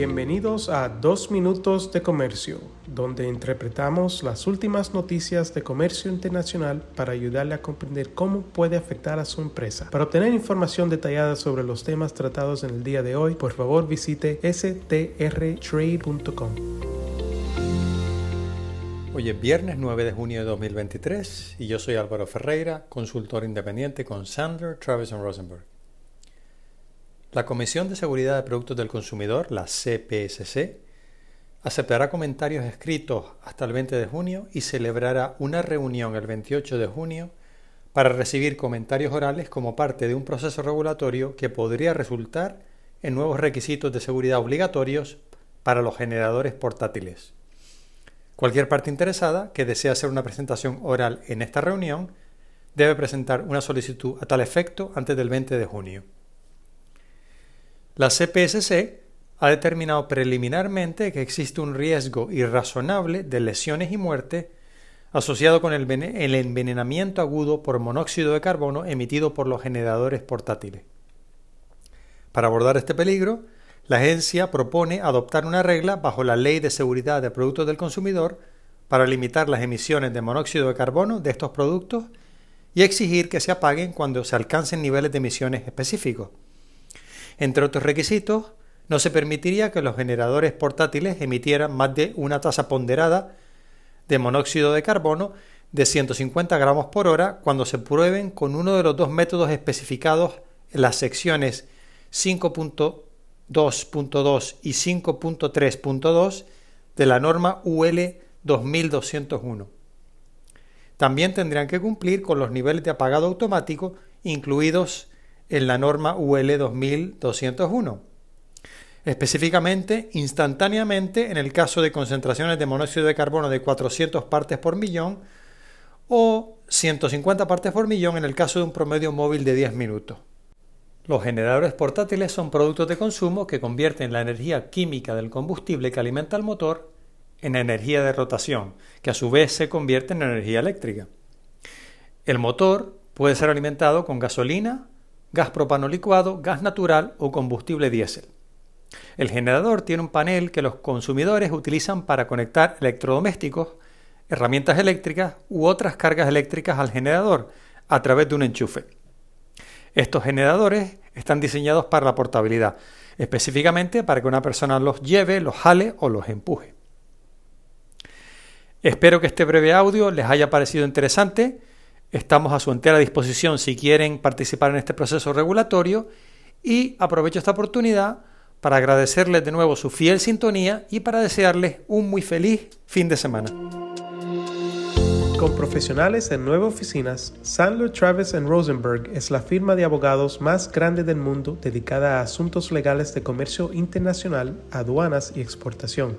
Bienvenidos a Dos Minutos de Comercio, donde interpretamos las últimas noticias de comercio internacional para ayudarle a comprender cómo puede afectar a su empresa. Para obtener información detallada sobre los temas tratados en el día de hoy, por favor visite strtrade.com. Hoy es viernes 9 de junio de 2023 y yo soy Álvaro Ferreira, consultor independiente con Sandler, Travis Rosenberg. La Comisión de Seguridad de Productos del Consumidor, la CPSC, aceptará comentarios escritos hasta el 20 de junio y celebrará una reunión el 28 de junio para recibir comentarios orales como parte de un proceso regulatorio que podría resultar en nuevos requisitos de seguridad obligatorios para los generadores portátiles. Cualquier parte interesada que desee hacer una presentación oral en esta reunión debe presentar una solicitud a tal efecto antes del 20 de junio. La CPSC ha determinado preliminarmente que existe un riesgo irrazonable de lesiones y muerte asociado con el, envenenamiento agudo por monóxido de carbono emitido por los generadores portátiles. Para abordar este peligro, la agencia propone adoptar una regla bajo la Ley de Seguridad de Productos del Consumidor para limitar las emisiones de monóxido de carbono de estos productos y exigir que se apaguen cuando se alcancen niveles de emisiones específicos. Entre otros requisitos, no se permitiría que los generadores portátiles emitieran más de una tasa ponderada de monóxido de carbono de 150 gramos por hora cuando se prueben con uno de los dos métodos especificados en las secciones 5.2.2 y 5.3.2 de la norma UL 2201. También tendrían que cumplir con los niveles de apagado automático incluidos en la norma UL 2201. Específicamente, instantáneamente en el caso de concentraciones de monóxido de carbono de 400 partes por millón o 150 partes por millón en el caso de un promedio móvil de 10 minutos. Los generadores portátiles son productos de consumo que convierten la energía química del combustible que alimenta el motor en energía de rotación, que a su vez se convierte en energía eléctrica. El motor puede ser alimentado con gasolina, gas propano licuado, gas natural o combustible diésel. El generador tiene un panel que los consumidores utilizan para conectar electrodomésticos, herramientas eléctricas u otras cargas eléctricas al generador a través de un enchufe. Estos generadores están diseñados para la portabilidad, específicamente para que una persona los lleve, los jale o los empuje. Espero que este breve audio les haya parecido interesante Estamos a su entera disposición si quieren participar en este proceso regulatorio y aprovecho esta oportunidad para agradecerles de nuevo su fiel sintonía y para desearles un muy feliz fin de semana. Con profesionales en nueve oficinas, Sandler Travis Rosenberg es la firma de abogados más grande del mundo dedicada a asuntos legales de comercio internacional, aduanas y exportación.